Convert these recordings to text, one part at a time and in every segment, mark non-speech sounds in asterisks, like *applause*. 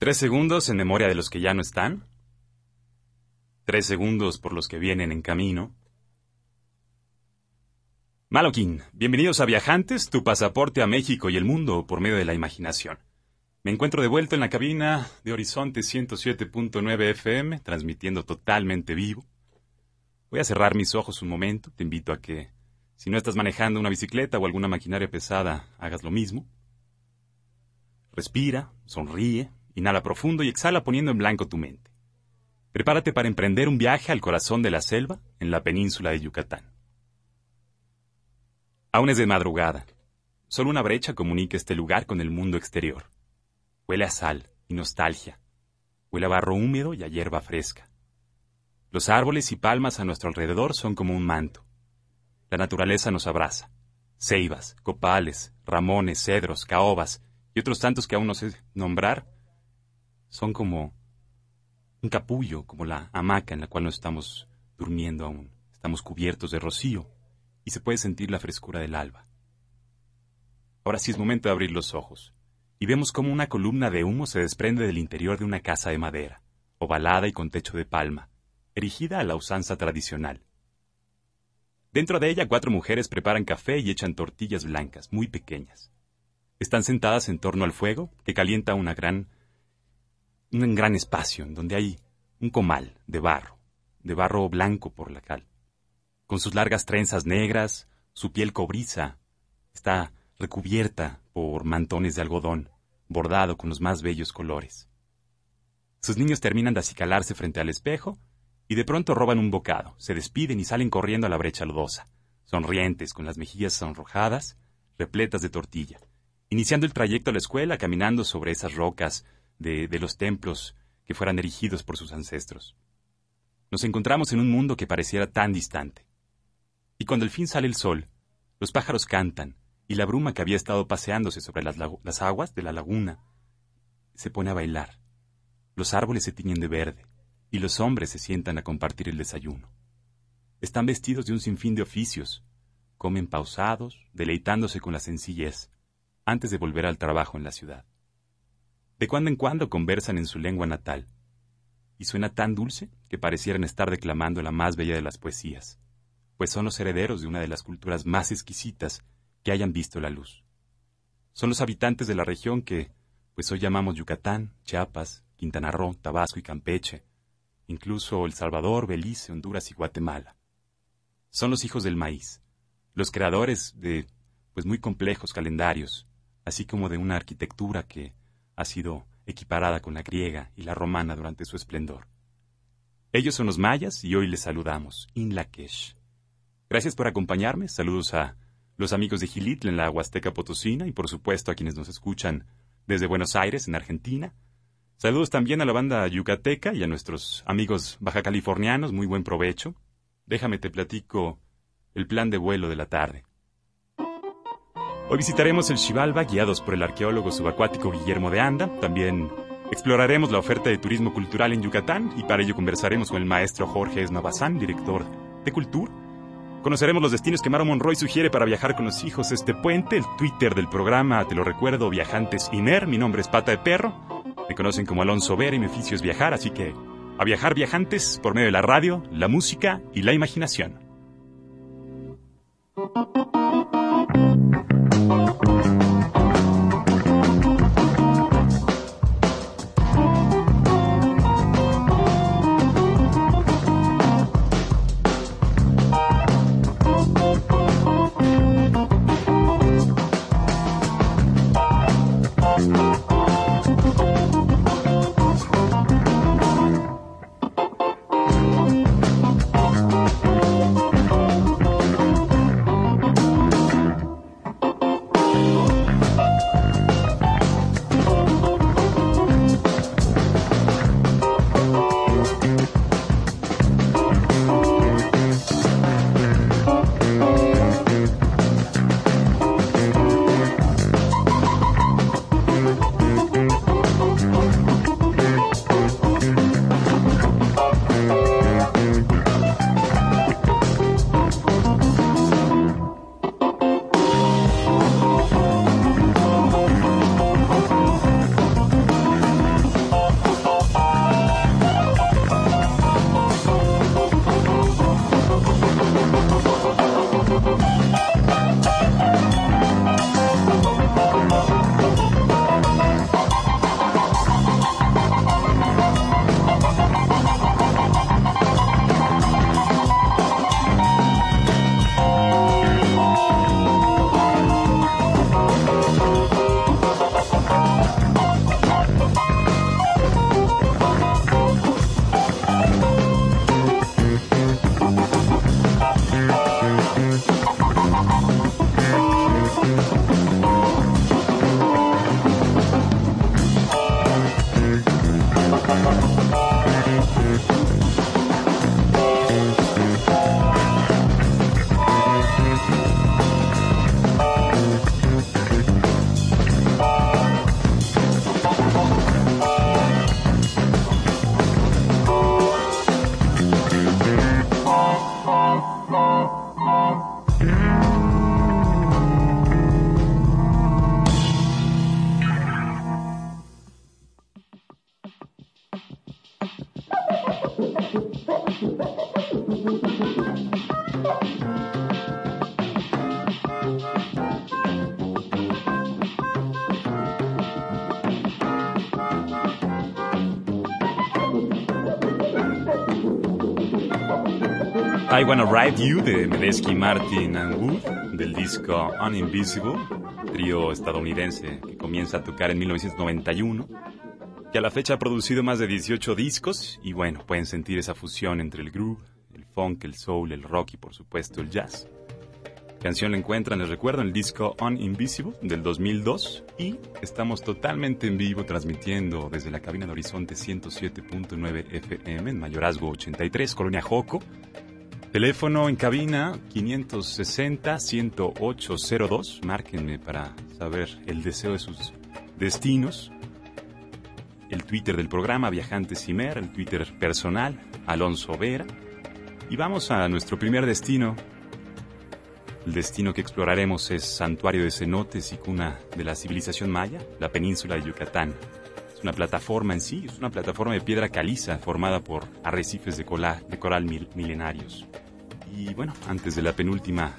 Tres segundos en memoria de los que ya no están. Tres segundos por los que vienen en camino. Maloquín, bienvenidos a Viajantes, tu pasaporte a México y el mundo por medio de la imaginación. Me encuentro de vuelta en la cabina de Horizonte 107.9 FM, transmitiendo totalmente vivo. Voy a cerrar mis ojos un momento, te invito a que, si no estás manejando una bicicleta o alguna maquinaria pesada, hagas lo mismo. Respira, sonríe, Inhala profundo y exhala poniendo en blanco tu mente. Prepárate para emprender un viaje al corazón de la selva en la península de Yucatán. Aún es de madrugada. Solo una brecha comunica este lugar con el mundo exterior. Huele a sal y nostalgia. Huele a barro húmedo y a hierba fresca. Los árboles y palmas a nuestro alrededor son como un manto. La naturaleza nos abraza. Ceibas, copales, ramones, cedros, caobas y otros tantos que aún no sé nombrar son como un capullo, como la hamaca en la cual nos estamos durmiendo aún. Estamos cubiertos de rocío y se puede sentir la frescura del alba. Ahora sí es momento de abrir los ojos y vemos cómo una columna de humo se desprende del interior de una casa de madera, ovalada y con techo de palma, erigida a la usanza tradicional. Dentro de ella cuatro mujeres preparan café y echan tortillas blancas, muy pequeñas. Están sentadas en torno al fuego, que calienta una gran un gran espacio en donde hay un comal de barro, de barro blanco por la cal. Con sus largas trenzas negras, su piel cobriza está recubierta por mantones de algodón, bordado con los más bellos colores. Sus niños terminan de acicalarse frente al espejo y de pronto roban un bocado, se despiden y salen corriendo a la brecha lodosa, sonrientes, con las mejillas sonrojadas, repletas de tortilla, iniciando el trayecto a la escuela caminando sobre esas rocas de, los templos que fueran erigidos por sus ancestros. Nos encontramos en un mundo que pareciera tan distante. Y cuando al fin sale el sol, los pájaros cantan y la bruma que había estado paseándose sobre las, las, aguas de la laguna se pone a bailar. Los árboles se tiñen de verde y los hombres se sientan a compartir el desayuno. Están vestidos de un sinfín de oficios, comen pausados, deleitándose con la sencillez, antes de volver al trabajo en la ciudad. De cuando en cuando conversan en su lengua natal, y suena tan dulce que parecieran estar declamando la más bella de las poesías, pues son los herederos de una de las culturas más exquisitas que hayan visto la luz. Son los habitantes de la región que, pues hoy llamamos Yucatán, Chiapas, Quintana Roo, Tabasco y Campeche, incluso El Salvador, Belice, Honduras y Guatemala. Son los hijos del maíz, los creadores de, pues muy complejos calendarios, así como de una arquitectura que ha sido equiparada con la griega y la romana durante su esplendor. Ellos son los mayas y hoy les saludamos, In Lakesh. Gracias por acompañarme, saludos a los amigos de Gilitl en la Huasteca Potosina y por supuesto a quienes nos escuchan desde Buenos Aires, en Argentina. Saludos también a la banda yucateca y a nuestros amigos baja californianos, muy buen provecho. Déjame te platico el plan de vuelo de la tarde. Hoy visitaremos el Xibalba guiados por el arqueólogo subacuático Guillermo de Anda. También exploraremos la oferta de turismo cultural en Yucatán y para ello conversaremos con el maestro Jorge Esnavazán, director de Cultura. Conoceremos los destinos que Maro Monroy sugiere para viajar con los hijos este puente, el Twitter del programa, te lo recuerdo, Viajantes Iner. Mi nombre es Pata de Perro. Me conocen como Alonso Vera y mi oficio es viajar, así que a viajar viajantes por medio de la radio, la música y la imaginación. Ride You de Medesky, Martin and Wood del disco Uninvisible, trío estadounidense que comienza a tocar en 1991, que a la fecha ha producido más de 18 discos y bueno, pueden sentir esa fusión entre el groove, el funk, el soul, el rock y por supuesto el jazz. Canción la encuentran, les recuerdo, en el disco Uninvisible del 2002 y estamos totalmente en vivo transmitiendo desde la cabina de Horizonte 107.9 FM en Mayorazgo 83, Colonia Joco Teléfono en cabina 560-10802. Márquenme para saber el deseo de sus destinos. El Twitter del programa Viajantes Cimer, el Twitter personal Alonso Vera. Y vamos a nuestro primer destino. El destino que exploraremos es Santuario de Cenotes y cuna de la civilización maya, la península de Yucatán. Es una plataforma en sí, es una plataforma de piedra caliza formada por arrecifes de, de coral milenarios. Y bueno, antes de la penúltima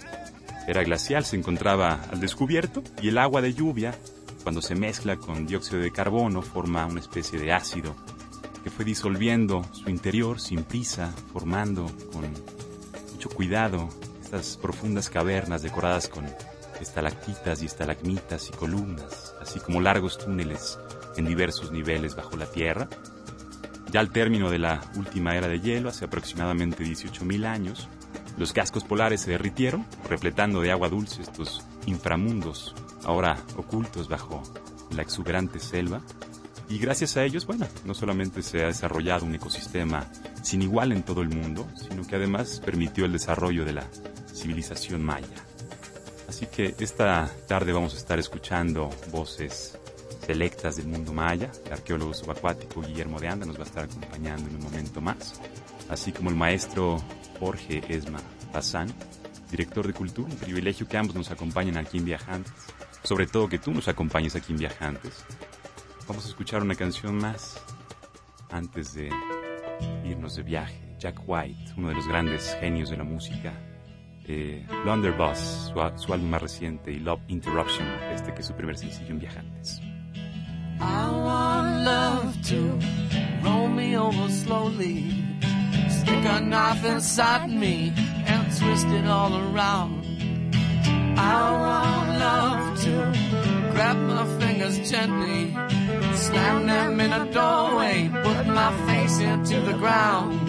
era glacial se encontraba al descubierto y el agua de lluvia, cuando se mezcla con dióxido de carbono, forma una especie de ácido que fue disolviendo su interior sin prisa, formando con mucho cuidado estas profundas cavernas decoradas con estalactitas y estalagmitas y columnas, así como largos túneles en diversos niveles bajo la tierra. Ya al término de la última era de hielo, hace aproximadamente 18.000 años, los cascos polares se derritieron, repletando de agua dulce estos inframundos, ahora ocultos bajo la exuberante selva. Y gracias a ellos, bueno, no solamente se ha desarrollado un ecosistema sin igual en todo el mundo, sino que además permitió el desarrollo de la civilización maya. Así que esta tarde vamos a estar escuchando voces selectas del mundo maya. El arqueólogo subacuático Guillermo de Anda nos va a estar acompañando en un momento más, así como el maestro Jorge Esma Pazán, director de Cultura. Un privilegio que ambos nos acompañen aquí en Viajantes. Sobre todo que tú nos acompañes aquí en Viajantes. Vamos a escuchar una canción más antes de irnos de viaje. Jack White, uno de los grandes genios de la música. Eh, Blunderbuss, su, su álbum más reciente, y Love Interruption, este que es su primer sencillo en Viajantes. I want love to roll me over slowly. Stick a knife inside me and twist it all around. I want love to grab my fingers gently, slam them in a doorway, put my face into the ground.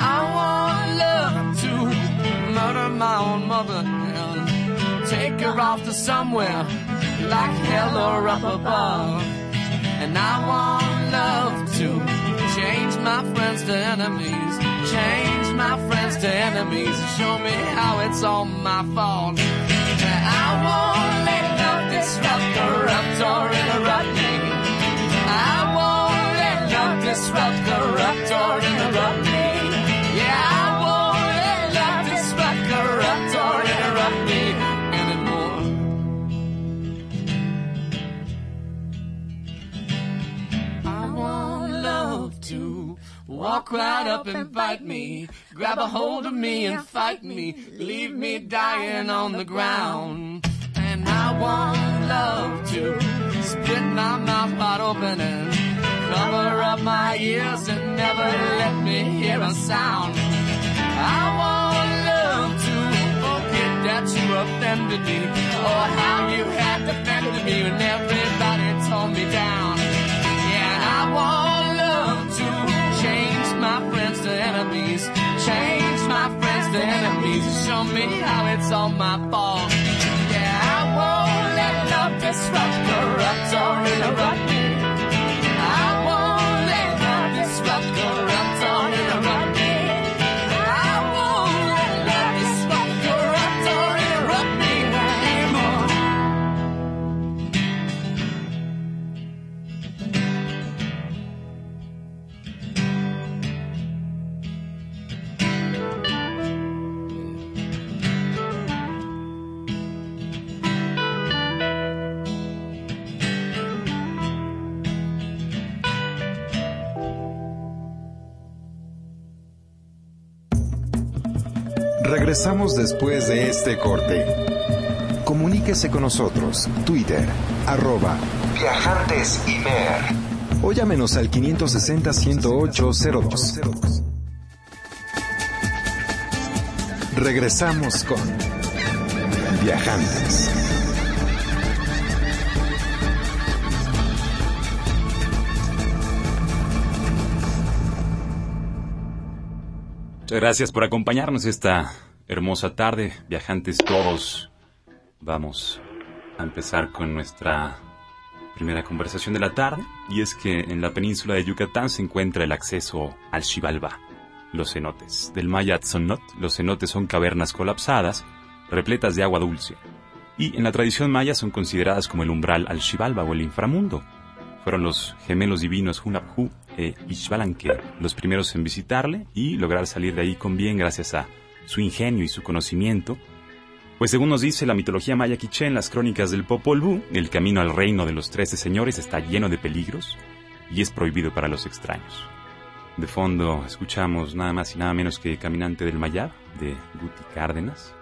I want love to murder my own mother and take her off to somewhere like hell or up above. And I want love to Change my friends to enemies. Change my friends to enemies. Show me how it's all my fault. I won't let love disrupt, corrupt, or interrupt me. I won't let love disrupt, corrupt, or interrupt me. Walk right up and bite me, grab a hold of me and fight me, leave me dying on the ground. And I want love to split my mouth wide open and cover up my ears and never let me hear a sound. I want love to forget that you offended me, or how you had defended me when everybody tore me down. Yeah, I want my friends to enemies, change my friends to enemies, show me how it's all my fault. Yeah, I won't let love disrupt, corrupt, or interrupt me. Regresamos después de este corte. Comuníquese con nosotros. Twitter, arroba Viajantes O llámenos al 560-108-02. Regresamos con Viajantes. Muchas gracias por acompañarnos esta hermosa tarde, viajantes todos. Vamos a empezar con nuestra primera conversación de la tarde, y es que en la península de Yucatán se encuentra el acceso al Xibalbá, los cenotes. Del maya Tzonnot, los cenotes son cavernas colapsadas, repletas de agua dulce, y en la tradición maya son consideradas como el umbral al Xibalba o el inframundo. Fueron los gemelos divinos Hunabhu e Ishbalanque los primeros en visitarle y lograr salir de ahí con bien gracias a su ingenio y su conocimiento. Pues según nos dice la mitología maya quiché en las crónicas del Popol Vuh, el camino al reino de los trece señores está lleno de peligros y es prohibido para los extraños. De fondo escuchamos nada más y nada menos que Caminante del Mayab, de Guti Cárdenas,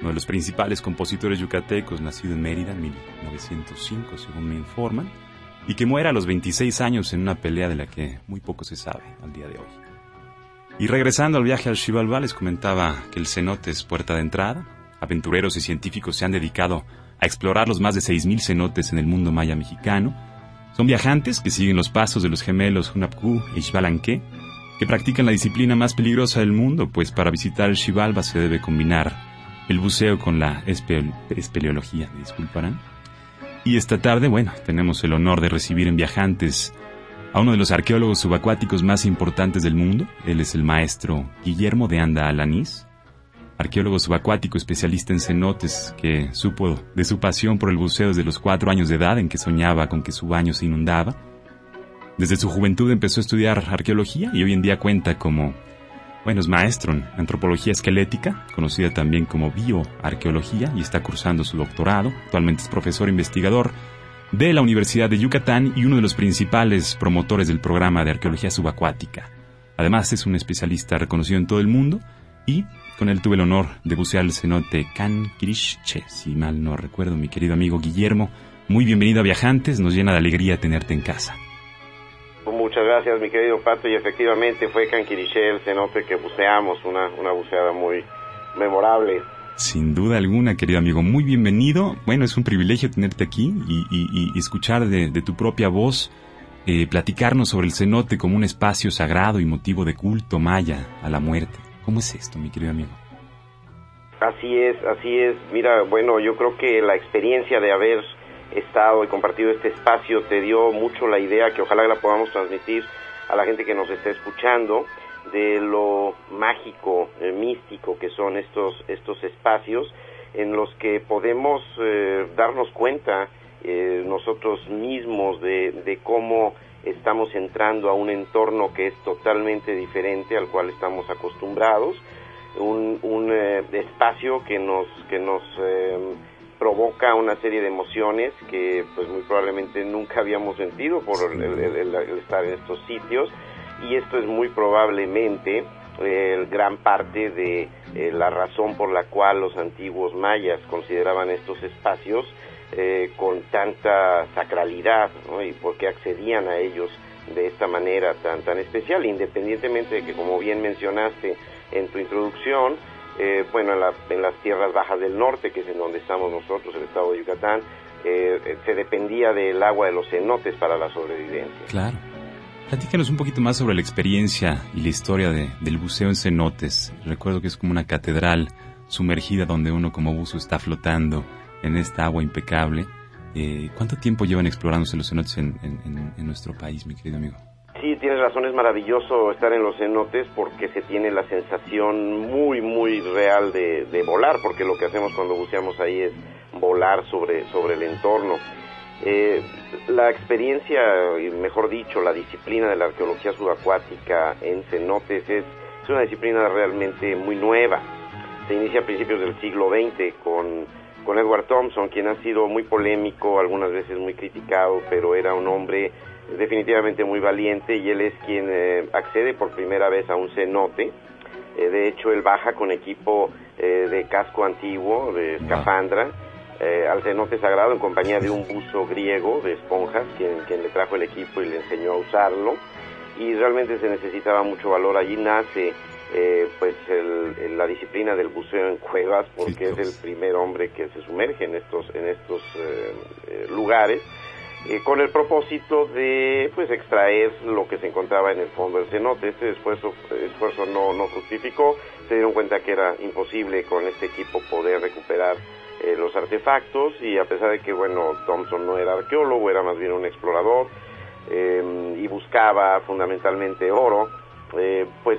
uno de los principales compositores yucatecos, nacido en Mérida en 1905, según me informan, y que muera a los 26 años en una pelea de la que muy poco se sabe al día de hoy. Y regresando al viaje al Xibalbá, les comentaba que el cenote es puerta de entrada. Aventureros y científicos se han dedicado a explorar los más de 6.000 cenotes en el mundo maya mexicano. Son viajantes que siguen los pasos de los gemelos Hunapku e Ixbalanque, que practican la disciplina más peligrosa del mundo, pues para visitar el Xibalba se debe combinar el buceo con la espeleología, me disculparán y esta tarde, bueno, tenemos el honor de recibir en Viajantes a uno de los arqueólogos subacuáticos más importantes del mundo. Él es el maestro Guillermo de Anda Alanís, arqueólogo subacuático especialista en cenotes que supo de su pasión por el buceo desde los cuatro años de edad en que soñaba con que su baño se inundaba. Desde su juventud empezó a estudiar arqueología y hoy en día cuenta como bueno, es maestro en antropología esquelética, conocida también como bioarqueología, y está cursando su doctorado. Actualmente es profesor investigador de la Universidad de Yucatán y uno de los principales promotores del programa de arqueología subacuática. Además, es un especialista reconocido en todo el mundo y con él tuve el honor de bucear el cenote Can Kirishche, si mal no recuerdo, mi querido amigo Guillermo. Muy bienvenido a Viajantes, nos llena de alegría tenerte en casa. Muchas gracias, mi querido Pato, y efectivamente fue Canquiriché el cenote que buceamos, una, una buceada muy memorable. Sin duda alguna, querido amigo, muy bienvenido. Bueno, es un privilegio tenerte aquí y, escuchar de, tu propia voz, eh, platicarnos sobre el cenote como un espacio sagrado y motivo de culto maya a la muerte. ¿Cómo es esto, mi querido amigo? Así es, así es. Mira, bueno, yo creo que la experiencia de haber estado y compartido este espacio te dio mucho la idea que ojalá la podamos transmitir a la gente que nos está escuchando de lo mágico, eh, místico que son estos, estos espacios en los que podemos eh, darnos cuenta eh, nosotros mismos de, de, cómo estamos entrando a un entorno que es totalmente diferente al cual estamos acostumbrados, un, un espacio que nos, que nos provoca una serie de emociones que pues muy probablemente nunca habíamos sentido por el, estar en estos sitios y esto es muy probablemente eh, gran parte de eh, la razón por la cual los antiguos mayas consideraban estos espacios eh, con tanta sacralidad y por qué accedían a ellos de esta manera tan tan especial independientemente de que como bien mencionaste en tu introducción bueno, en, las tierras bajas del norte, que es en donde estamos nosotros, el estado de Yucatán, se dependía del agua de los cenotes para la sobrevivencia. Claro. Platícanos un poquito más sobre la experiencia y la historia del buceo en cenotes. Recuerdo que es como una catedral sumergida donde uno como buzo está flotando en esta agua impecable. ¿Cuánto tiempo llevan explorándose los cenotes en nuestro país, mi querido amigo? Sí, tienes razón, es maravilloso estar en los cenotes porque se tiene la sensación muy, muy real de, volar, porque lo que hacemos cuando buceamos ahí es volar sobre, sobre el entorno. Eh, la experiencia, mejor dicho, la disciplina de la arqueología subacuática en cenotes es, es una disciplina realmente muy nueva. Se inicia a principios del siglo XX con, con Edward Thompson, quien ha sido muy polémico, algunas veces muy criticado, pero era un hombre definitivamente muy valiente y él es quien eh, accede por primera vez a un cenote Eh, de hecho, él baja con equipo de casco antiguo, de escafandra, eh, al cenote sagrado en compañía de un buzo griego de esponjas, quien, quien le trajo el equipo y le enseñó a usarlo. Y realmente se necesitaba mucho valor. Allí nace pues la disciplina del buceo en cuevas, porque es el primer hombre que se sumerge en estos, en estos lugares eh, con el propósito de pues extraer lo que se encontraba en el fondo del cenote. Este esfuerzo, esfuerzo no, no fructificó, se dieron cuenta que era imposible con este equipo poder recuperar eh, los artefactos y a pesar de que bueno Thompson no era arqueólogo, era más bien un explorador eh, y buscaba fundamentalmente oro, pues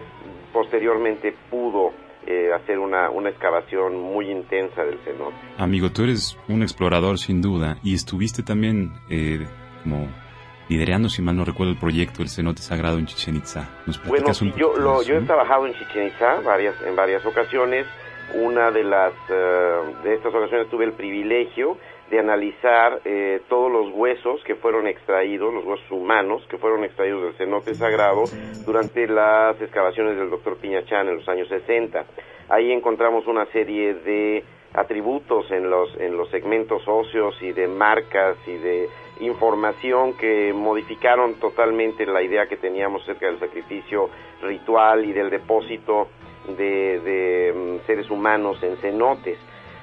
posteriormente pudo eh, hacer una, una excavación muy intensa del cenote. Amigo, tú eres un explorador sin duda y estuviste también eh, como liderando, si mal no recuerdo, el proyecto del cenote sagrado en Chichen Itza. bueno, yo, lo, yo he trabajado en Chichen Itza varias, en varias ocasiones. Una de las eh, de estas ocasiones tuve el privilegio de analizar eh, todos los huesos que fueron extraídos, los huesos humanos que fueron extraídos del cenote sagrado durante las excavaciones del doctor Piñachán en los años 60. Ahí encontramos una serie de atributos en los, en los segmentos óseos y de marcas y de información que modificaron totalmente la idea que teníamos acerca del sacrificio ritual y del depósito de, de mm, seres humanos en cenotes.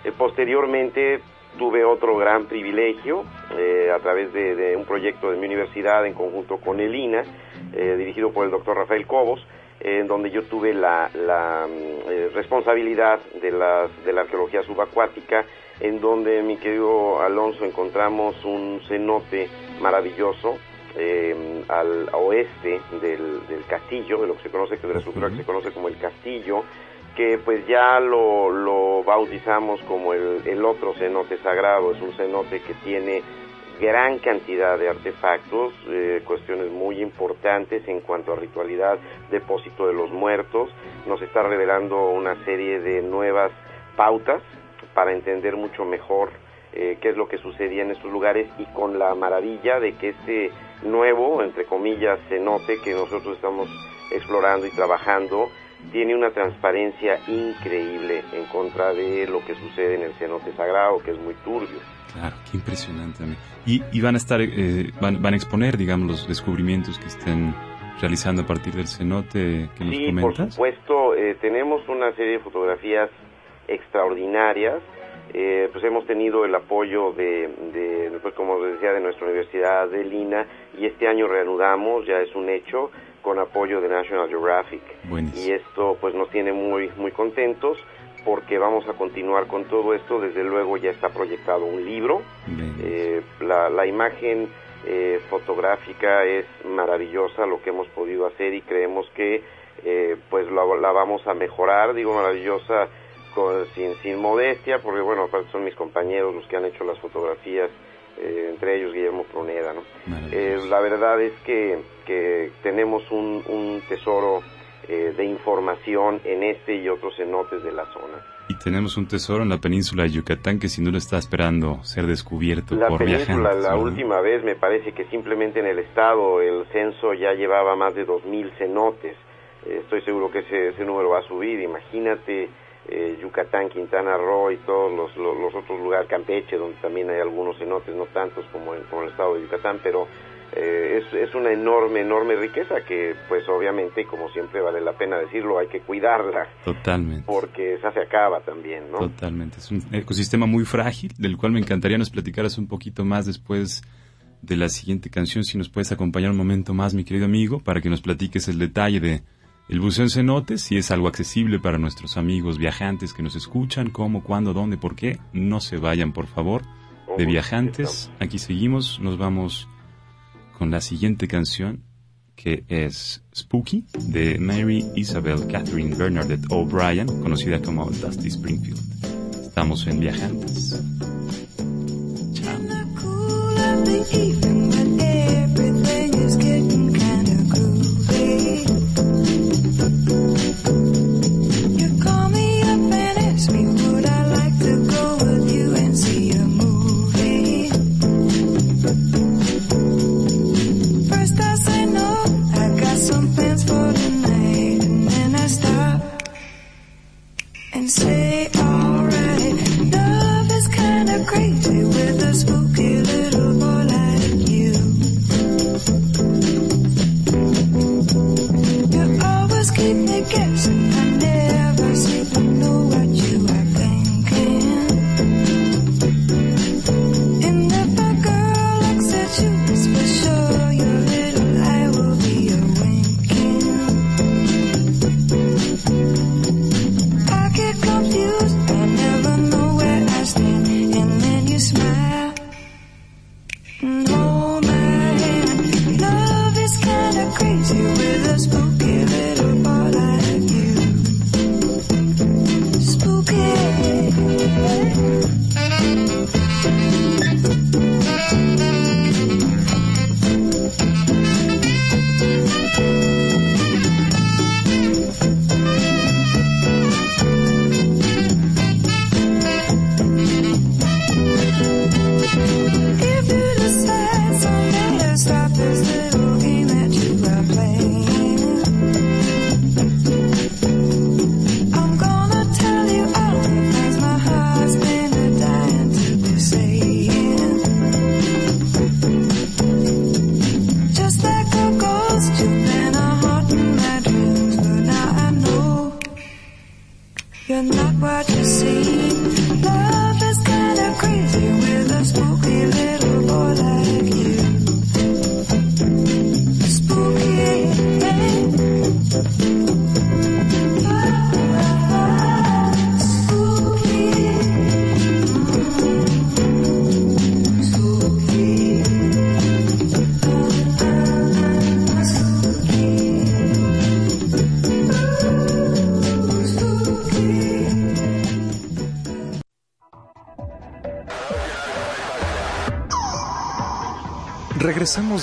Eh, posteriormente tuve otro gran privilegio eh, a través de, un proyecto de mi universidad en conjunto con el INA, eh, dirigido por el doctor Rafael Cobos, en donde yo tuve la, mm, eh, responsabilidad de, de la arqueología subacuática, en donde, mi querido Alonso, encontramos un cenote maravilloso, al oeste del, castillo, de lo que se conoce, que de la estructura que se conoce como el castillo, que pues ya lo, lo bautizamos como el, el, otro cenote sagrado, es un cenote que tiene gran cantidad de artefactos, eh, cuestiones muy importantes en cuanto a ritualidad, depósito de los muertos, nos está revelando una serie de nuevas pautas para entender mucho mejor eh, qué es lo que sucedía en estos lugares y con la maravilla de que este nuevo, entre comillas, cenote que nosotros estamos explorando y trabajando, tiene una transparencia increíble en contra de lo que sucede en el cenote sagrado, que es muy turbio. Claro, qué impresionante. Y, y van a estar, eh, van, a exponer, digamos, los descubrimientos que estén realizando a partir del cenote que nos sí, comentas. por supuesto, eh, tenemos una serie de fotografías extraordinarias. Eh, pues hemos tenido el apoyo de, de pues como decía, de nuestra universidad de Lina y este año reanudamos, ya es un hecho, con apoyo de National Geographic. Y esto pues nos tiene muy, muy contentos porque vamos a continuar con todo esto. Desde luego ya está proyectado un libro. Eh, la, la, imagen eh, fotográfica es maravillosa lo que hemos podido hacer y creemos que eh, pues la, la, vamos a mejorar. Digo maravillosa con, sin, sin modestia porque bueno, aparte son mis compañeros los que han hecho las fotografías eh, entre ellos Guillermo Proneda. ¿no? Eh, la verdad es que, que tenemos un, un tesoro eh, de información en este y otros cenotes de la zona. Y tenemos un tesoro en la península de Yucatán que sin duda está esperando ser descubierto la por península, La última vez me parece que simplemente en el estado el censo ya llevaba más de 2.000 cenotes. estoy seguro que ese, ese número va a subir. Imagínate eh, Yucatán, Quintana Roo y todos los, los, otros lugares, Campeche, donde también hay algunos cenotes, no tantos como en, el estado de Yucatán, pero eh, es, es, una enorme, enorme riqueza que pues obviamente, como siempre vale la pena decirlo, hay que cuidarla. Totalmente. Porque esa se acaba también, ¿no? Totalmente. Es un ecosistema muy frágil, del cual me encantaría nos platicaras un poquito más después de la siguiente canción, si nos puedes acompañar un momento más, mi querido amigo, para que nos platiques el detalle de el buceo en cenotes, si es algo accesible para nuestros amigos viajantes que nos escuchan, cómo, cuándo, dónde, por qué, no se vayan, por favor, de viajantes. Aquí seguimos, nos vamos con la siguiente canción, que es Spooky, de Mary Isabel Catherine Bernadette O'Brien, conocida como Dusty Springfield. Estamos en Viajantes. Chao.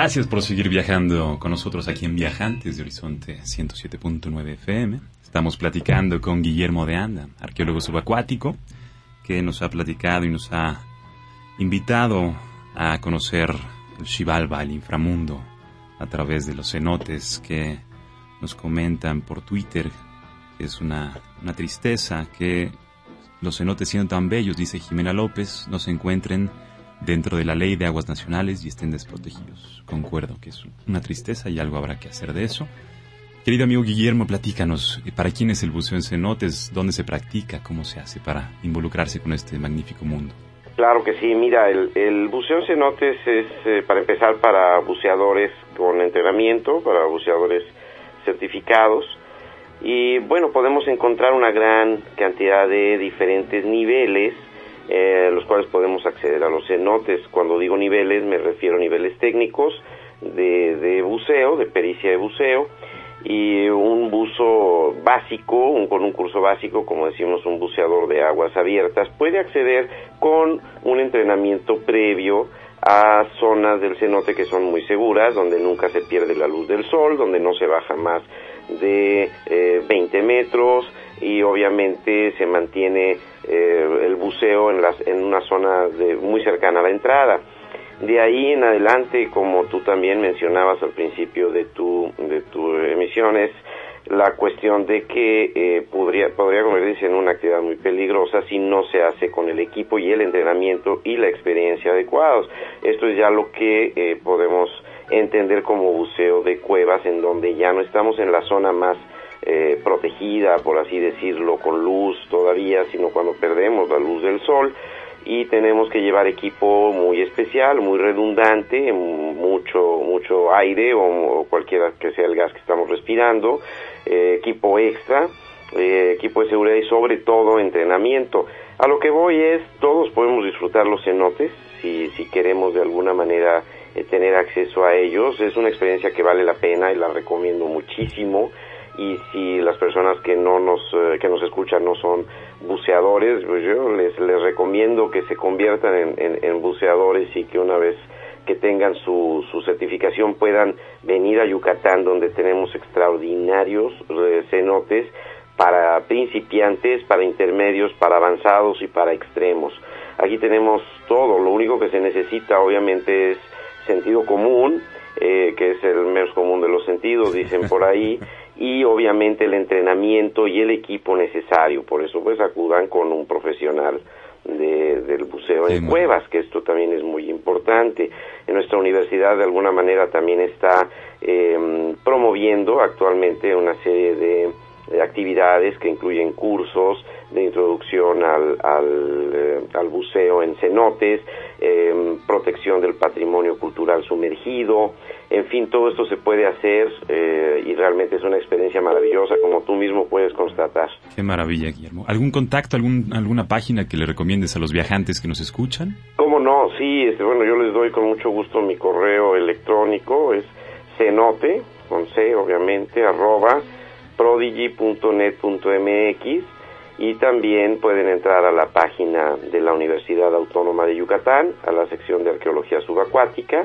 Gracias por seguir viajando con nosotros aquí en Viajantes de Horizonte 107.9 FM. Estamos platicando con Guillermo de Anda, arqueólogo subacuático, que nos ha platicado y nos ha invitado a conocer el Xibalba, el inframundo, a través de los cenotes que nos comentan por Twitter. Es una, una tristeza que los cenotes siendo tan bellos, dice Jimena López, no se encuentren dentro de la ley de aguas nacionales y estén desprotegidos. Concuerdo que es una tristeza y algo habrá que hacer de eso. Querido amigo Guillermo, platícanos, ¿para quién es el buceo en cenotes? ¿Dónde se practica? ¿Cómo se hace para involucrarse con este magnífico mundo? Claro que sí, mira, el, el buceo en cenotes es, eh, para empezar, para buceadores con entrenamiento, para buceadores certificados. Y bueno, podemos encontrar una gran cantidad de diferentes niveles eh, los cuales podemos acceder a los cenotes. Cuando digo niveles, me refiero a niveles técnicos de, de buceo, de pericia de buceo, y un buzo básico, un, con un curso básico, como decimos, un buceador de aguas abiertas, puede acceder con un entrenamiento previo a zonas del cenote que son muy seguras, donde nunca se pierde la luz del sol, donde no se baja más de eh, 20 metros y obviamente se mantiene eh, el buceo en, las, en una zona de, muy cercana a la entrada. De ahí en adelante, como tú también mencionabas al principio de tu, de tu emisión, es la cuestión de que eh, podría, podría convertirse en una actividad muy peligrosa si no se hace con el equipo y el entrenamiento y la experiencia adecuados. Esto es ya lo que eh, podemos entender como buceo de cuevas, en donde ya no estamos en la zona más eh, protegida, por así decirlo, con luz todavía, sino cuando perdemos la luz del sol y tenemos que llevar equipo muy especial, muy redundante, mucho mucho aire o, o cualquiera que sea el gas que estamos respirando, eh, equipo extra, eh, equipo de seguridad y sobre todo entrenamiento. A lo que voy es, todos podemos disfrutar los cenotes si, si queremos de alguna manera eh, tener acceso a ellos. Es una experiencia que vale la pena y la recomiendo muchísimo y si las personas que no nos eh, que nos escuchan no son buceadores pues yo les les recomiendo que se conviertan en, en, en buceadores y que una vez que tengan su, su certificación puedan venir a Yucatán donde tenemos extraordinarios eh, cenotes para principiantes, para intermedios, para avanzados y para extremos. Aquí tenemos todo, lo único que se necesita obviamente es sentido común, eh, que es el menos común de los sentidos, dicen por ahí, *laughs* y obviamente el entrenamiento y el equipo necesario. Por eso pues acudan con un profesional de- del buceo Qué en cuevas, que esto también es muy importante. En nuestra universidad de alguna manera también está eh, promoviendo actualmente una serie de, de actividades que incluyen cursos de introducción al, al, eh, al buceo en cenotes, eh, protección del patrimonio cultural sumergido, en fin, todo esto se puede hacer eh, y realmente es una experiencia maravillosa, como tú mismo puedes constatar. Qué maravilla, Guillermo. ¿Algún contacto, algún, alguna página que le recomiendes a los viajantes que nos escuchan? ¿Cómo no? Sí, este, bueno, yo les doy con mucho gusto mi correo electrónico, es cenote, con C obviamente, arroba prodigy.net.mx y también pueden entrar a la página de la Universidad Autónoma de Yucatán, a la sección de arqueología subacuática.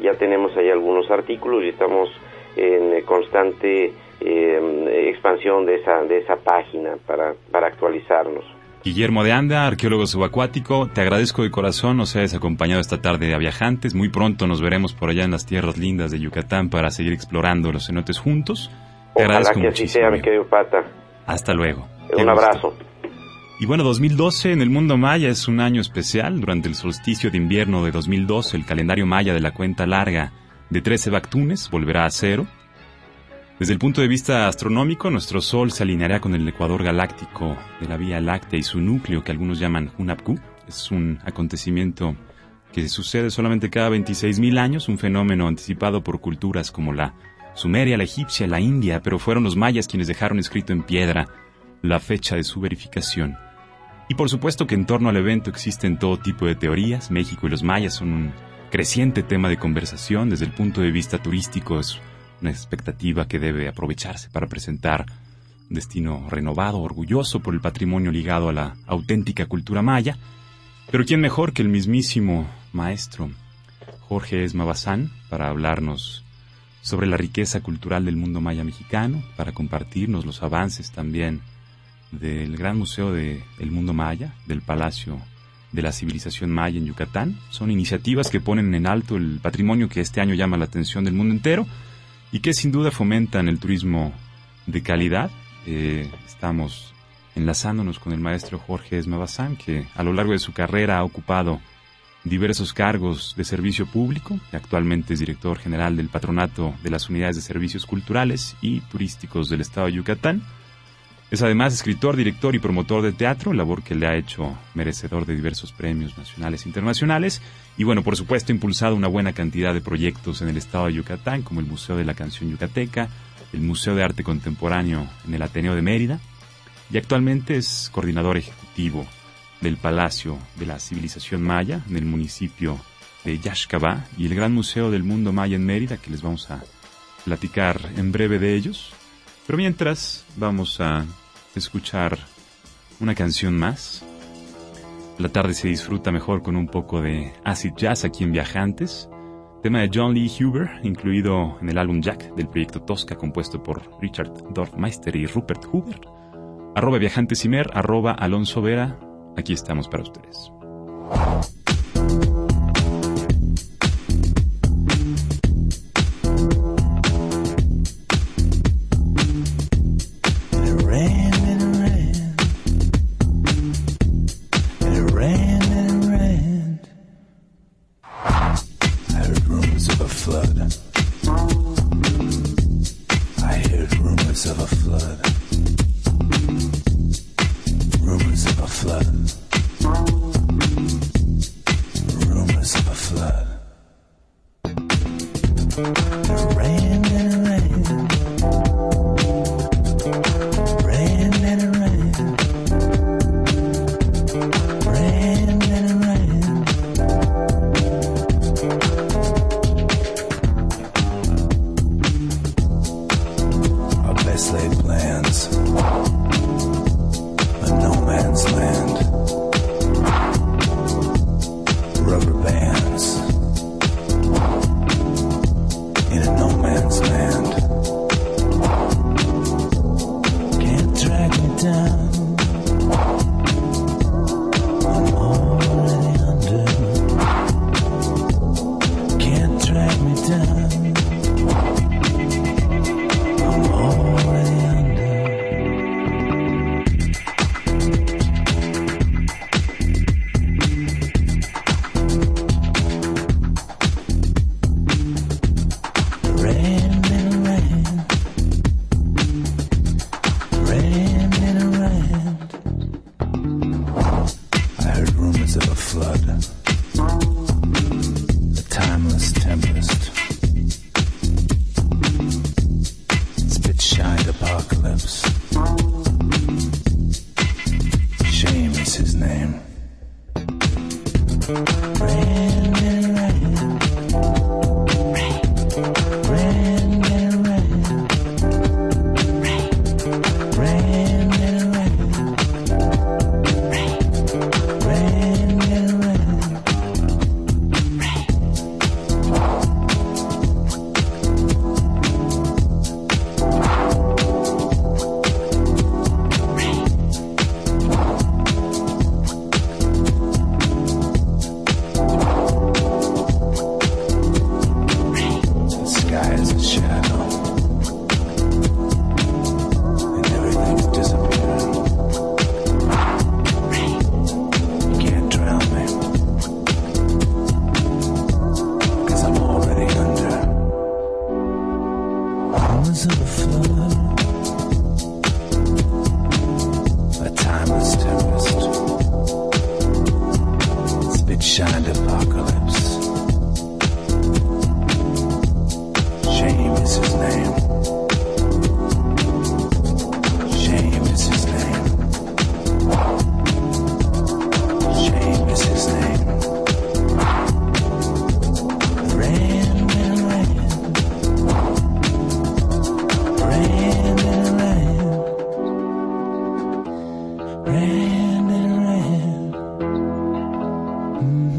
Ya tenemos ahí algunos artículos y estamos en constante eh, expansión de esa, de esa página para, para actualizarnos. Guillermo de Anda, arqueólogo subacuático, te agradezco de corazón nos hayas acompañado esta tarde a viajantes. Muy pronto nos veremos por allá en las tierras lindas de Yucatán para seguir explorando los cenotes juntos. Te Ojalá agradezco que así muchísimo. sea, mi querido Pata. Hasta luego. Un abrazo. Y bueno, 2012 en el mundo maya es un año especial. Durante el solsticio de invierno de 2012, el calendario maya de la cuenta larga de 13 bactunes volverá a cero. Desde el punto de vista astronómico, nuestro Sol se alineará con el ecuador galáctico de la Vía Láctea y su núcleo, que algunos llaman Hunapku. Es un acontecimiento que sucede solamente cada 26.000 años, un fenómeno anticipado por culturas como la Sumeria, la egipcia, la India, pero fueron los mayas quienes dejaron escrito en piedra la fecha de su verificación. Y por supuesto que en torno al evento existen todo tipo de teorías. México y los mayas son un creciente tema de conversación. Desde el punto de vista turístico es una expectativa que debe aprovecharse para presentar un destino renovado, orgulloso por el patrimonio ligado a la auténtica cultura maya. Pero ¿quién mejor que el mismísimo maestro Jorge Esma Bazán para hablarnos sobre la riqueza cultural del mundo maya mexicano, para compartirnos los avances también del Gran Museo del Mundo Maya, del Palacio de la Civilización Maya en Yucatán. Son iniciativas que ponen en alto el patrimonio que este año llama la atención del mundo entero y que sin duda fomentan el turismo de calidad. Eh, estamos enlazándonos con el maestro Jorge Esmabazán, que a lo largo de su carrera ha ocupado diversos cargos de servicio público. Actualmente es director general del Patronato de las Unidades de Servicios Culturales y Turísticos del Estado de Yucatán. Es además escritor, director y promotor de teatro, labor que le ha hecho merecedor de diversos premios nacionales e internacionales. Y bueno, por supuesto, ha impulsado una buena cantidad de proyectos en el estado de Yucatán, como el Museo de la Canción Yucateca, el Museo de Arte Contemporáneo en el Ateneo de Mérida, y actualmente es coordinador ejecutivo del Palacio de la Civilización Maya en el municipio de Yaxcabá y el Gran Museo del Mundo Maya en Mérida, que les vamos a platicar en breve de ellos. Pero mientras vamos a escuchar una canción más. La tarde se disfruta mejor con un poco de acid jazz aquí en Viajantes. Tema de John Lee Huber, incluido en el álbum Jack del proyecto Tosca, compuesto por Richard Dorfmeister y Rupert Huber. Arroba Viajantes arroba Alonso Vera. Aquí estamos para ustedes. glimpse. Mm-hmm.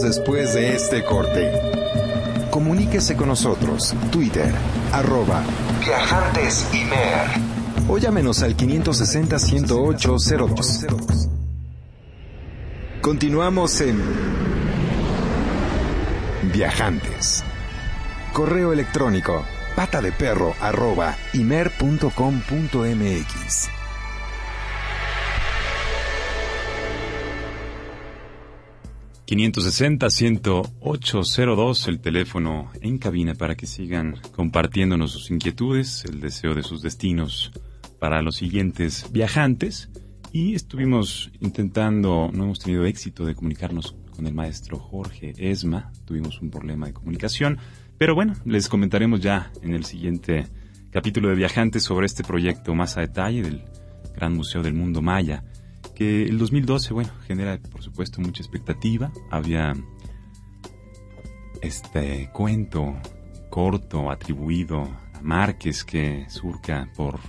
Después de este corte. Comuníquese con nosotros, Twitter, arroba Viajantes Imer. O llámenos al 560-108-02. Continuamos en Viajantes. Correo electrónico pata de perro arroba imer.com.mx. dos el teléfono en cabina para que sigan compartiéndonos sus inquietudes, el deseo de sus destinos para los siguientes viajantes. Y estuvimos intentando, no hemos tenido éxito de comunicarnos con el maestro Jorge Esma, tuvimos un problema de comunicación, pero bueno, les comentaremos ya en el siguiente capítulo de Viajantes sobre este proyecto más a detalle del Gran Museo del Mundo Maya, que el 2012, bueno, genera por supuesto mucha expectativa. Había este cuento corto atribuido a Márquez que surca por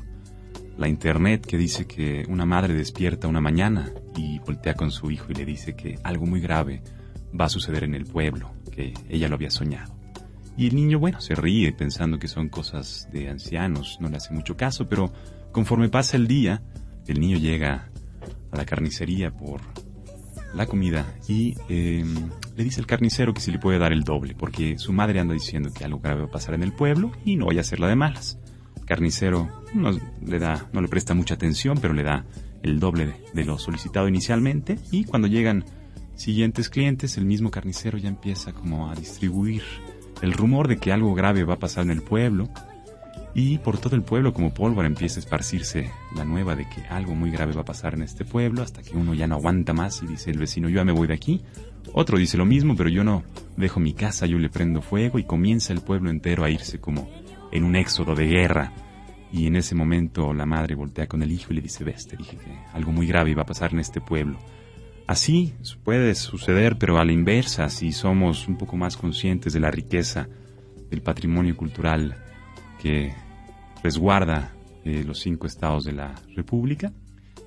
la internet que dice que una madre despierta una mañana y voltea con su hijo y le dice que algo muy grave va a suceder en el pueblo, que ella lo había soñado. Y el niño, bueno, se ríe pensando que son cosas de ancianos, no le hace mucho caso, pero conforme pasa el día, el niño llega a la carnicería por la comida y eh, le dice al carnicero que si le puede dar el doble, porque su madre anda diciendo que algo grave va a pasar en el pueblo y no vaya a hacerla de malas. El carnicero no le da, no le presta mucha atención, pero le da el doble de, de lo solicitado inicialmente y cuando llegan siguientes clientes, el mismo carnicero ya empieza como a distribuir el rumor de que algo grave va a pasar en el pueblo y por todo el pueblo como pólvora empieza a esparcirse la nueva de que algo muy grave va a pasar en este pueblo hasta que uno ya no aguanta más y dice el vecino yo ya me voy de aquí. Otro dice lo mismo pero yo no dejo mi casa, yo le prendo fuego y comienza el pueblo entero a irse como en un éxodo de guerra. Y en ese momento la madre voltea con el hijo y le dice, ves, te dije que algo muy grave iba a pasar en este pueblo. Así puede suceder, pero a la inversa, si somos un poco más conscientes de la riqueza del patrimonio cultural que resguarda eh, los cinco estados de la República.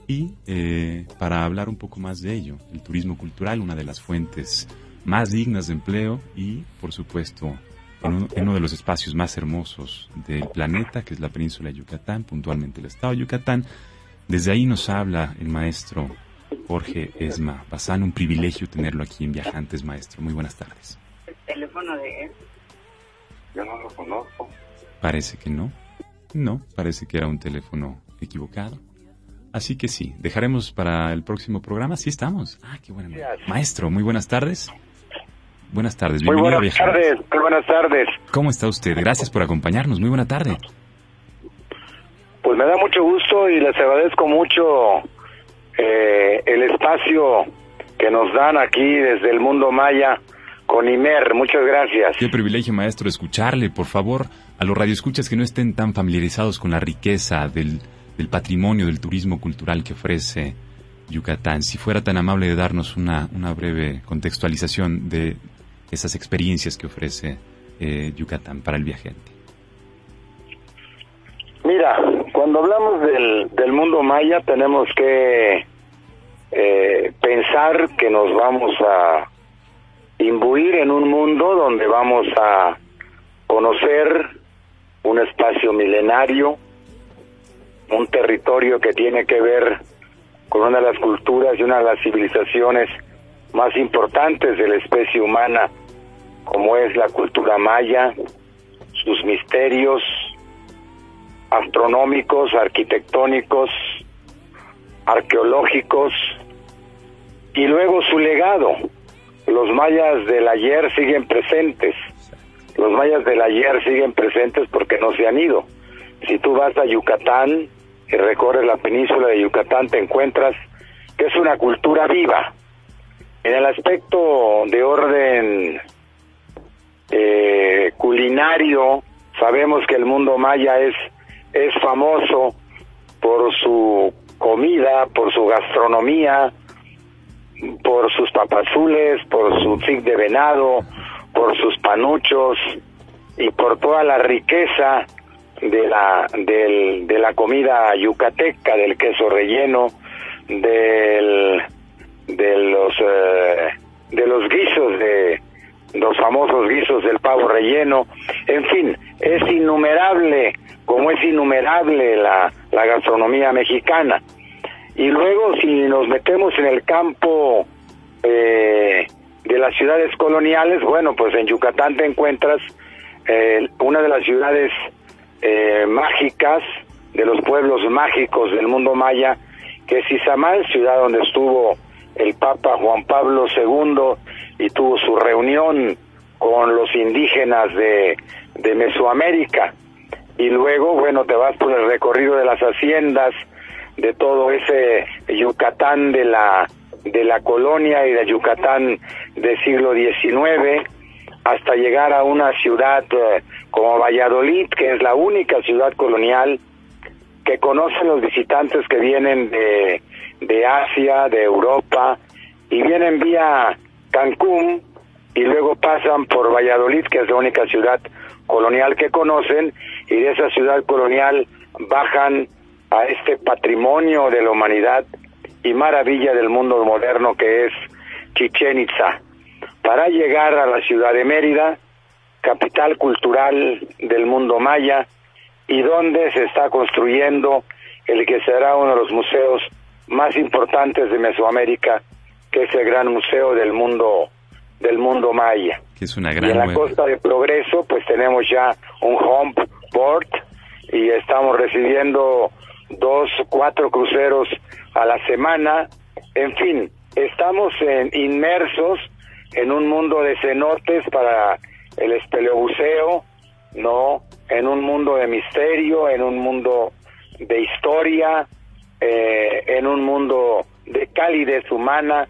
Y eh, para hablar un poco más de ello, el turismo cultural, una de las fuentes más dignas de empleo y, por supuesto, en, un- en uno de los espacios más hermosos del planeta, que es la península de Yucatán, puntualmente el estado de Yucatán. Desde ahí nos habla el maestro Jorge Esma Bazán, un privilegio tenerlo aquí en Viajantes, maestro. Muy buenas tardes. el teléfono de él. Yo no lo conozco. Parece que no. No, parece que era un teléfono equivocado. Así que sí, dejaremos para el próximo programa. Sí estamos. Ah, qué buena. Maestro, muy buenas tardes. Buenas tardes, Muy bienvenido a buenas tardes, muy buenas tardes. ¿Cómo está usted? Gracias por acompañarnos. Muy buena tarde. Pues me da mucho gusto y les agradezco mucho eh, el espacio que nos dan aquí desde el mundo maya con Imer. Muchas gracias. Qué privilegio, maestro, escucharle. Por favor, a los radioescuchas que no estén tan familiarizados con la riqueza del, del patrimonio, del turismo cultural que ofrece Yucatán. Si fuera tan amable de darnos una, una breve contextualización de esas experiencias que ofrece eh, Yucatán para el viajante. Mira, cuando hablamos del, del mundo maya tenemos que eh, pensar que nos vamos a imbuir en un mundo donde vamos a conocer un espacio milenario, un territorio que tiene que ver con una de las culturas y una de las civilizaciones más importantes de la especie humana, como es la cultura maya, sus misterios astronómicos, arquitectónicos, arqueológicos, y luego su legado. Los mayas del ayer siguen presentes. Los mayas del ayer siguen presentes porque no se han ido. Si tú vas a Yucatán y recorres la península de Yucatán, te encuentras que es una cultura viva. En el aspecto de orden eh, culinario, sabemos que el mundo maya es, es famoso por su comida, por su gastronomía, por sus papazules, por su tic de venado, por sus panuchos y por toda la riqueza de la del, de la comida yucateca, del queso relleno, del de los eh, de los guisos de los famosos guisos del pavo relleno, en fin, es innumerable, como es innumerable la, la gastronomía mexicana. Y luego si nos metemos en el campo eh, de las ciudades coloniales, bueno, pues en Yucatán te encuentras eh, una de las ciudades eh, mágicas, de los pueblos mágicos del mundo maya, que es Izamal, ciudad donde estuvo el Papa Juan Pablo II y tuvo su reunión con los indígenas de, de Mesoamérica. Y luego, bueno, te vas por el recorrido de las haciendas, de todo ese Yucatán de la de la colonia y de Yucatán del siglo XIX hasta llegar a una ciudad eh, como Valladolid, que es la única ciudad colonial que conocen los visitantes que vienen de, de Asia, de Europa, y vienen vía Cancún y luego pasan por Valladolid, que es la única ciudad colonial que conocen, y de esa ciudad colonial bajan a este patrimonio de la humanidad y maravilla del mundo moderno que es Chichen Itza, para llegar a la ciudad de Mérida, capital cultural del mundo maya, y donde se está construyendo el que será uno de los museos más importantes de Mesoamérica, que es el gran museo del mundo del mundo maya. Que es una Y gran en la costa de Progreso, pues tenemos ya un home port y estamos recibiendo dos, cuatro cruceros a la semana. En fin, estamos en- inmersos en un mundo de cenotes para el espeleobuceo, ¿no? En un mundo de misterio, en un mundo de historia, eh, en un mundo de calidez humana,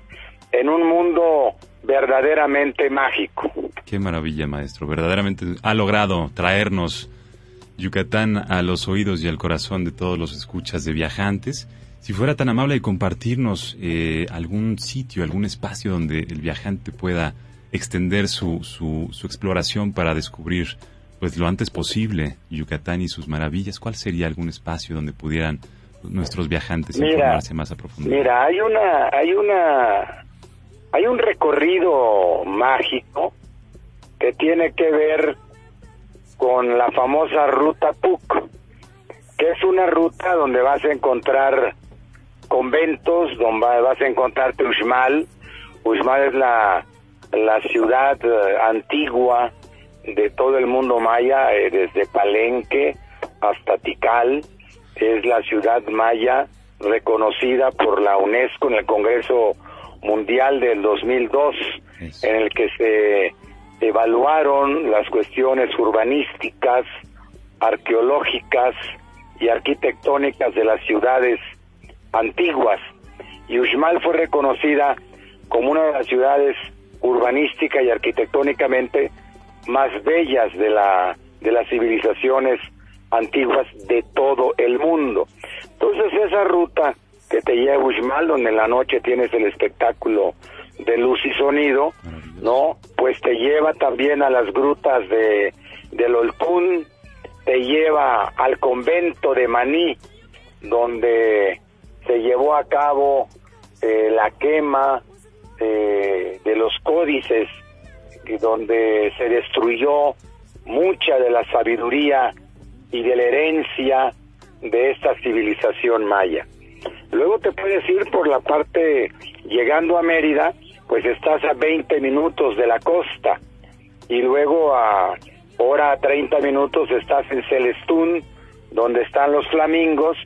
en un mundo verdaderamente mágico. Qué maravilla, maestro. Verdaderamente ha logrado traernos Yucatán a los oídos y al corazón de todos los escuchas de viajantes. Si fuera tan amable de compartirnos eh, algún sitio, algún espacio donde el viajante pueda extender su, su, su exploración para descubrir pues lo antes posible Yucatán y sus maravillas, ¿cuál sería algún espacio donde pudieran nuestros viajantes Mira, informarse más a profundidad? Mira, hay una, hay una, hay un recorrido mágico que tiene que ver con la famosa ruta PUC, que es una ruta donde vas a encontrar conventos, donde vas a encontrar Uxmal. Uxmal es la, la ciudad eh, antigua de todo el mundo maya, eh, desde Palenque hasta Tikal. Es la ciudad maya reconocida por la UNESCO en el Congreso Mundial del 2002, Eso. en el que se evaluaron las cuestiones urbanísticas, arqueológicas y arquitectónicas de las ciudades antiguas. Y Uxmal fue reconocida como una de las ciudades urbanística y arquitectónicamente más bellas de la de las civilizaciones antiguas de todo el mundo. Entonces esa ruta que te lleva a Uxmal, donde en la noche tienes el espectáculo de luz y sonido. ¿no? Pues te lleva también a las grutas de del Olcún, te lleva al convento de Maní, donde se llevó a cabo eh, la quema eh, de los códices, y donde se destruyó mucha de la sabiduría y de la herencia de esta civilización maya. Luego te puedes ir por la parte, llegando a Mérida, pues estás a 20 minutos de la costa y luego a hora 30 minutos estás en Celestún, donde están los flamingos,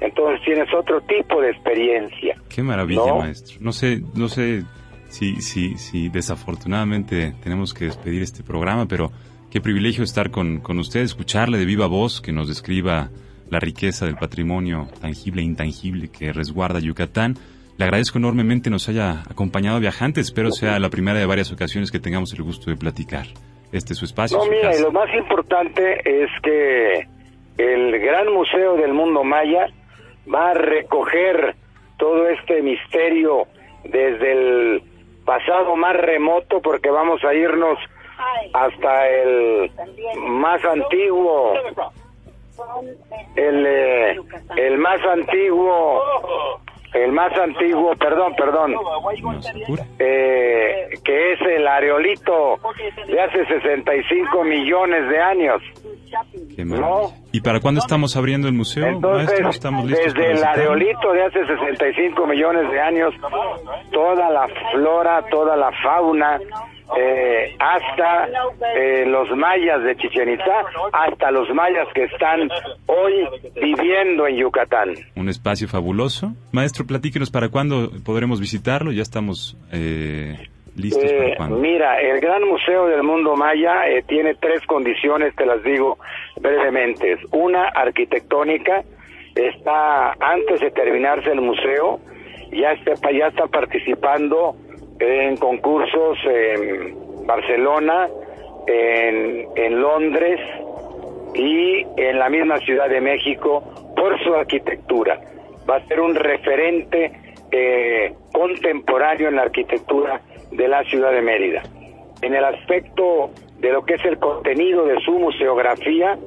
entonces tienes otro tipo de experiencia. Qué maravilla, ¿No? maestro. No sé, no sé si, si, si desafortunadamente tenemos que despedir este programa, pero qué privilegio estar con, con usted, escucharle de viva voz, que nos describa la riqueza del patrimonio tangible e intangible que resguarda Yucatán. Le agradezco enormemente nos haya acompañado viajante. Espero sea la primera de varias ocasiones que tengamos el gusto de platicar. Este es su espacio. No, su mira, y casa. lo más importante es que el Gran Museo del Mundo Maya va a recoger todo este misterio desde el pasado más remoto, porque vamos a irnos hasta el más antiguo, el, eh, el más antiguo, el más antiguo, perdón, perdón, eh, que es el areolito de hace 65 millones de años. Qué. ¿Y para cuándo estamos abriendo el museo, Entonces, maestro? ¿Estamos listos desde el areolito de hace 65 millones de años, toda la flora, toda la fauna, eh, hasta eh, los mayas de Chichen Itzá, hasta los mayas que están hoy viviendo en Yucatán. Un espacio fabuloso. Maestro, platíquenos para cuándo podremos visitarlo. Ya estamos eh, listos Eh, para cuándo. mira, el Gran Museo del Mundo Maya eh, tiene tres condiciones, te las digo brevemente. Una, arquitectónica, está antes de terminarse el museo, ya está, ya está participando en concursos en Barcelona, en, en Londres y en la misma Ciudad de México por su arquitectura. Va a ser un referente eh, contemporáneo en la arquitectura de la ciudad de Mérida. En el aspecto de lo que es el contenido de su museografía,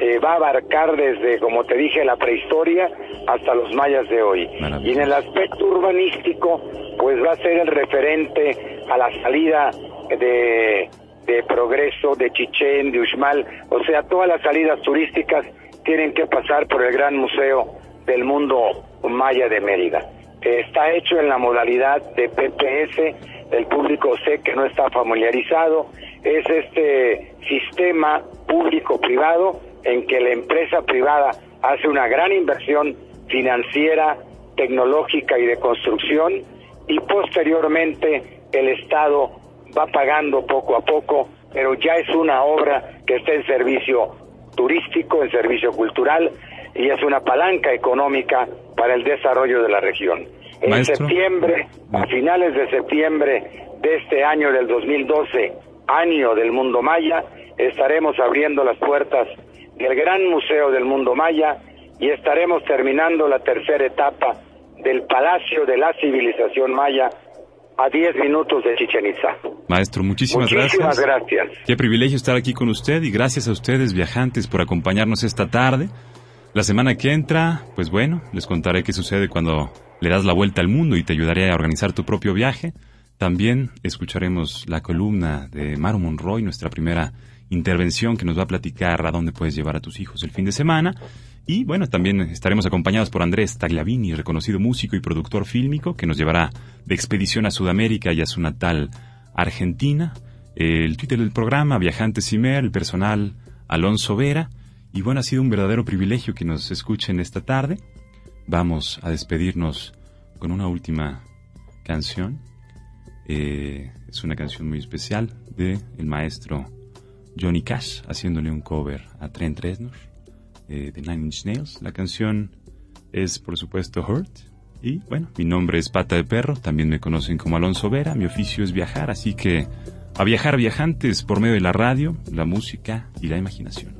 eh, va a abarcar desde, como te dije, la prehistoria hasta los mayas de hoy. Y en el aspecto urbanístico, pues va a ser el referente a la salida de, de Progreso, de Chichén, de Uxmal, o sea, todas las salidas turísticas tienen que pasar por el Gran Museo del Mundo Maya de Mérida. Está hecho en la modalidad de PPS, el público sé que no está familiarizado, es este sistema público-privado en que la empresa privada hace una gran inversión financiera, tecnológica y de construcción y posteriormente el Estado va pagando poco a poco, pero ya es una obra que está en servicio turístico, en servicio cultural y es una palanca económica para el desarrollo de la región. En Maestro. septiembre, a finales de septiembre de este año del 2012, año del mundo maya, estaremos abriendo las puertas del Gran Museo del Mundo Maya y estaremos terminando la tercera etapa del Palacio de la Civilización Maya a 10 minutos de Chichen Itza. Maestro, muchísimas, Muchísimas gracias. gracias. Qué privilegio estar aquí con usted y gracias a ustedes, viajantes, por acompañarnos esta tarde. La semana que entra, pues bueno, les contaré qué sucede cuando le das la vuelta al mundo y te ayudaré a organizar tu propio viaje. También escucharemos la columna de Maru Monroy, nuestra primera intervención que nos va a platicar a dónde puedes llevar a tus hijos el fin de semana. Y bueno, también estaremos acompañados por Andrés Tagliavini, reconocido músico y productor fílmico, que nos llevará de expedición a Sudamérica y a su natal Argentina. El Twitter del programa, Viajantes Imer, el personal Alonso Vera. Y bueno, ha sido un verdadero privilegio que nos escuchen esta tarde. Vamos a despedirnos con una última canción. Eh, es una canción muy especial de el maestro Johnny Cash haciéndole un cover a Trent Reznor eh, de Nine Inch Nails. La canción es por supuesto Hurt. Y bueno, mi nombre es Pata de Perro, también me conocen como Alonso Vera, mi oficio es viajar, así que a viajar viajantes por medio de la radio, la música y la imaginación.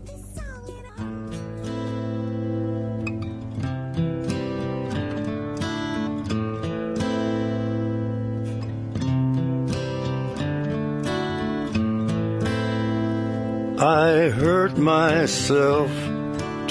I hurt myself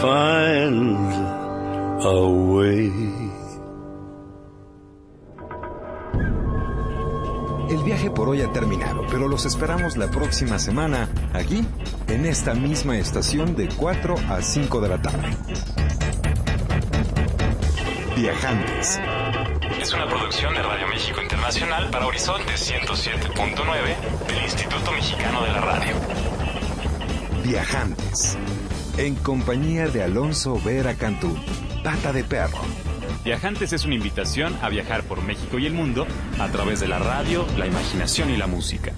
find a way. El viaje por hoy ha terminado, pero los esperamos la próxima semana, aquí, en esta misma estación de 4 a 5 de la tarde. Viajantes. Es una producción de Radio México Internacional para Horizonte 107.9 del Instituto Mexicano de la Radio. Viajantes. En compañía de Alonso Vera Cantú, Pata de Perro. Viajantes es una invitación a viajar por México y el mundo a través de la radio, la imaginación y la música.